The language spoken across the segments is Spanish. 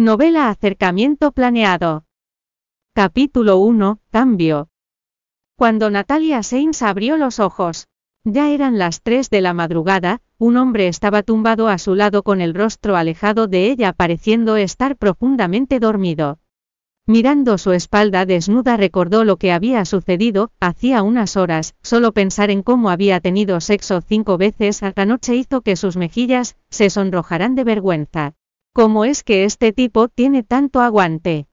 Novela Acercamiento Planeado. Capítulo 1. Cambio. Cuando Natalia Sainz abrió los ojos, ya eran las 3 de la madrugada, un hombre estaba tumbado a su lado con el rostro alejado de ella pareciendo estar profundamente dormido. Mirando su espalda desnuda recordó lo que había sucedido, hacía unas horas, solo pensar en cómo había tenido sexo cinco veces a la noche hizo que sus mejillas se sonrojaran de vergüenza. ¿Cómo es que este tipo tiene tanto aguante?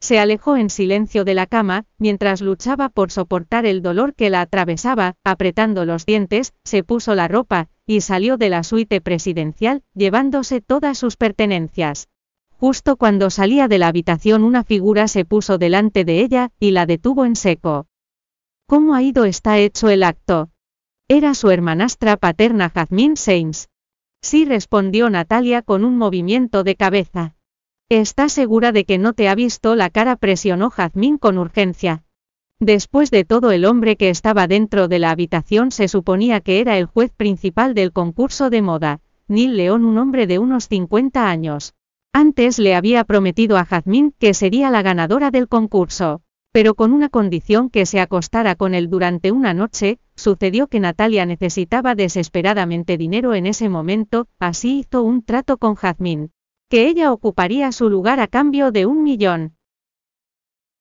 Se alejó en silencio de la cama, mientras luchaba por soportar el dolor que la atravesaba, apretando los dientes, se puso la ropa, y salió de la suite presidencial, llevándose todas sus pertenencias. Justo cuando salía de la habitación una figura se puso delante de ella, y la detuvo en seco. ¿Cómo ha ido está hecho el acto? Era su hermanastra paterna Jazmín Sainz. Sí respondió Natalia con un movimiento de cabeza. ¿Estás segura de que no te ha visto la cara? presionó Jazmín con urgencia. Después de todo el hombre que estaba dentro de la habitación se suponía que era el juez principal del concurso de moda, Neil León un hombre de unos 50 años. Antes le había prometido a Jazmín que sería la ganadora del concurso, pero con una condición que se acostara con él durante una noche, sucedió que Natalia necesitaba desesperadamente dinero en ese momento, así hizo un trato con Jazmín, que ella ocuparía su lugar a cambio de un millón.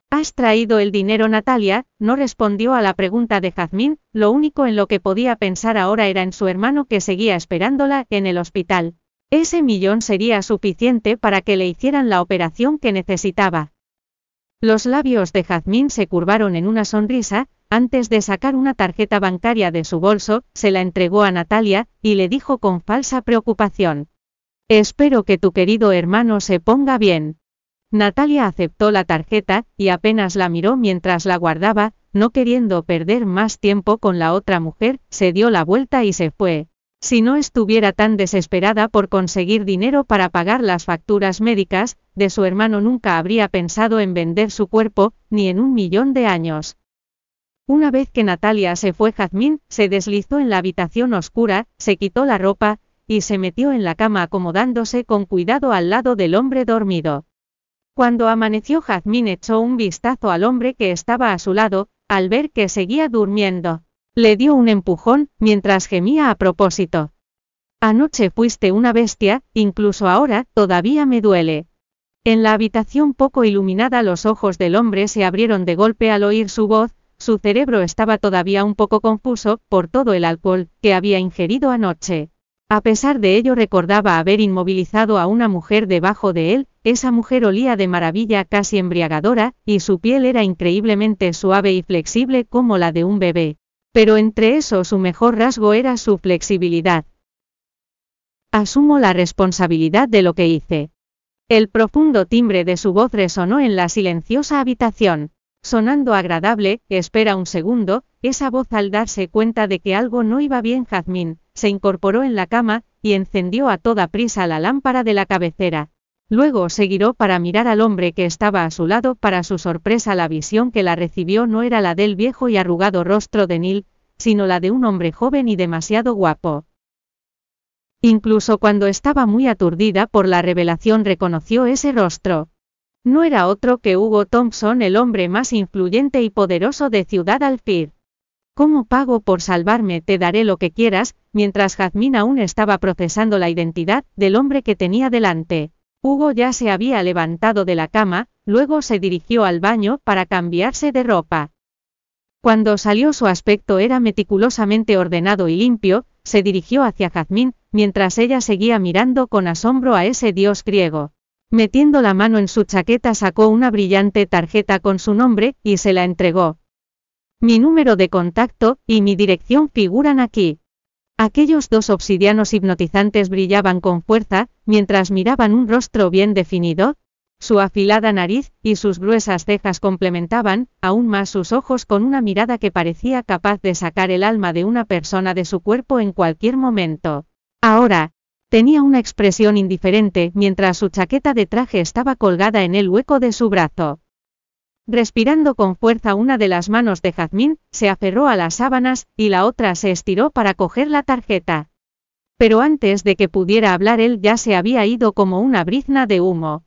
¿Has traído el dinero Natalia? No respondió a la pregunta de Jazmín, lo único en lo que podía pensar ahora era en su hermano que seguía esperándola en el hospital. Ese millón sería suficiente para que le hicieran la operación que necesitaba. Los labios de Jazmín se curvaron en una sonrisa, antes de sacar una tarjeta bancaria de su bolso, se la entregó a Natalia, y le dijo con falsa preocupación. Espero que tu querido hermano se ponga bien. Natalia aceptó la tarjeta, y apenas la miró mientras la guardaba, no queriendo perder más tiempo con la otra mujer, se dio la vuelta y se fue. Si no estuviera tan desesperada por conseguir dinero para pagar las facturas médicas, de su hermano nunca habría pensado en vender su cuerpo, ni en un millón de años. Una vez que Natalia se fue, Jazmín se deslizó en la habitación oscura, se quitó la ropa, y se metió en la cama acomodándose con cuidado al lado del hombre dormido. Cuando amaneció Jazmín echó un vistazo al hombre que estaba a su lado, al ver que seguía durmiendo. Le dio un empujón, mientras gemía a propósito. Anoche fuiste una bestia, incluso ahora, todavía me duele. En la habitación poco iluminada los ojos del hombre se abrieron de golpe al oír su voz, su cerebro estaba todavía un poco confuso, por todo el alcohol, que había ingerido anoche. A pesar de ello recordaba haber inmovilizado a una mujer debajo de él, esa mujer olía de maravilla casi embriagadora, y su piel era increíblemente suave y flexible como la de un bebé. Pero entre eso su mejor rasgo era su flexibilidad. Asumo la responsabilidad de lo que hice. El profundo timbre de su voz resonó en la silenciosa habitación. Sonando agradable, espera un segundo, esa voz al darse cuenta de que algo no iba bien Jazmín, se incorporó en la cama, y encendió a toda prisa la lámpara de la cabecera. Luego se giró para mirar al hombre que estaba a su lado. Para su sorpresa la visión que la recibió no era la del viejo y arrugado rostro de Neil, sino la de un hombre joven y demasiado guapo. Incluso cuando estaba muy aturdida por la revelación reconoció ese rostro. No era otro que Hugo Thompson, el hombre más influyente y poderoso de Ciudad Alfir. ¿Cómo pago por salvarme? Te daré lo que quieras, mientras Jazmín aún estaba procesando la identidad del hombre que tenía delante. Hugo ya se había levantado de la cama, luego se dirigió al baño para cambiarse de ropa. Cuando salió su aspecto era meticulosamente ordenado y limpio, se dirigió hacia Jazmín, mientras ella seguía mirando con asombro a ese dios griego. Metiendo la mano en su chaqueta sacó una brillante tarjeta con su nombre, y se la entregó. Mi número de contacto, y mi dirección figuran aquí. Aquellos dos obsidianos hipnotizantes brillaban con fuerza, mientras miraban un rostro bien definido. Su afilada nariz y sus gruesas cejas complementaban, aún más sus ojos con una mirada que parecía capaz de sacar el alma de una persona de su cuerpo en cualquier momento. Ahora, tenía una expresión indiferente mientras su chaqueta de traje estaba colgada en el hueco de su brazo. Respirando con fuerza una de las manos de Jazmín, se aferró a las sábanas, y la otra se estiró para coger la tarjeta. Pero antes de que pudiera hablar él ya se había ido como una brizna de humo.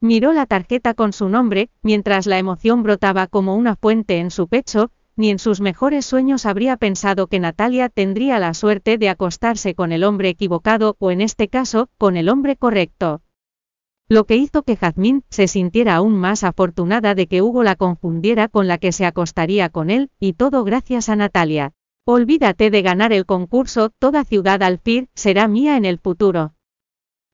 Miró la tarjeta con su nombre, mientras la emoción brotaba como una fuente en su pecho, ni en sus mejores sueños habría pensado que Natalia tendría la suerte de acostarse con el hombre equivocado o en este caso, con el hombre correcto. Lo que hizo que Jazmín se sintiera aún más afortunada de que Hugo la confundiera con la que se acostaría con él, y todo gracias a Natalia. Olvídate de ganar el concurso, toda ciudad Alfir será mía en el futuro.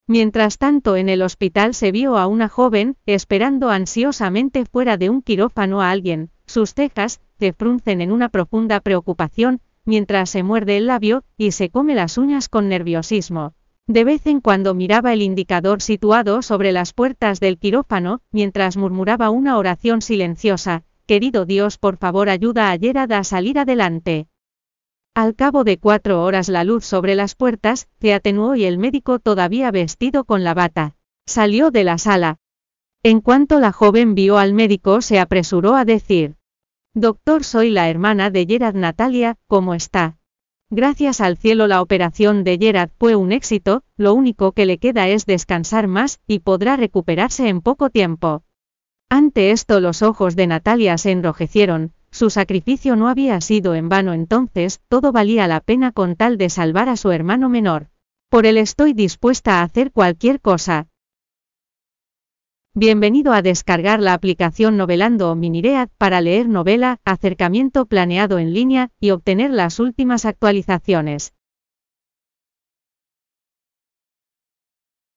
Mientras tanto en el hospital se vio a una joven, esperando ansiosamente fuera de un quirófano a alguien, sus cejas, se fruncen en una profunda preocupación, mientras se muerde el labio, y se come las uñas con nerviosismo. De vez en cuando miraba el indicador situado sobre las puertas del quirófano, mientras murmuraba una oración silenciosa, Querido Dios por favor ayuda a Gerard a salir adelante. Al cabo de cuatro horas la luz sobre las puertas, se atenuó y el médico todavía vestido con la bata. Salió de la sala. En cuanto la joven vio al médico se apresuró a decir. Doctor soy la hermana de Gerard Natalia, ¿cómo está? Gracias al cielo la operación de Gerard fue un éxito, lo único que le queda es descansar más, y podrá recuperarse en poco tiempo. Ante esto los ojos de Natalia se enrojecieron, su sacrificio no había sido en vano entonces, todo valía la pena con tal de salvar a su hermano menor. Por él estoy dispuesta a hacer cualquier cosa. Bienvenido a descargar la aplicación Novelando o Miniread para leer novela, acercamiento planeado en línea y obtener las últimas actualizaciones.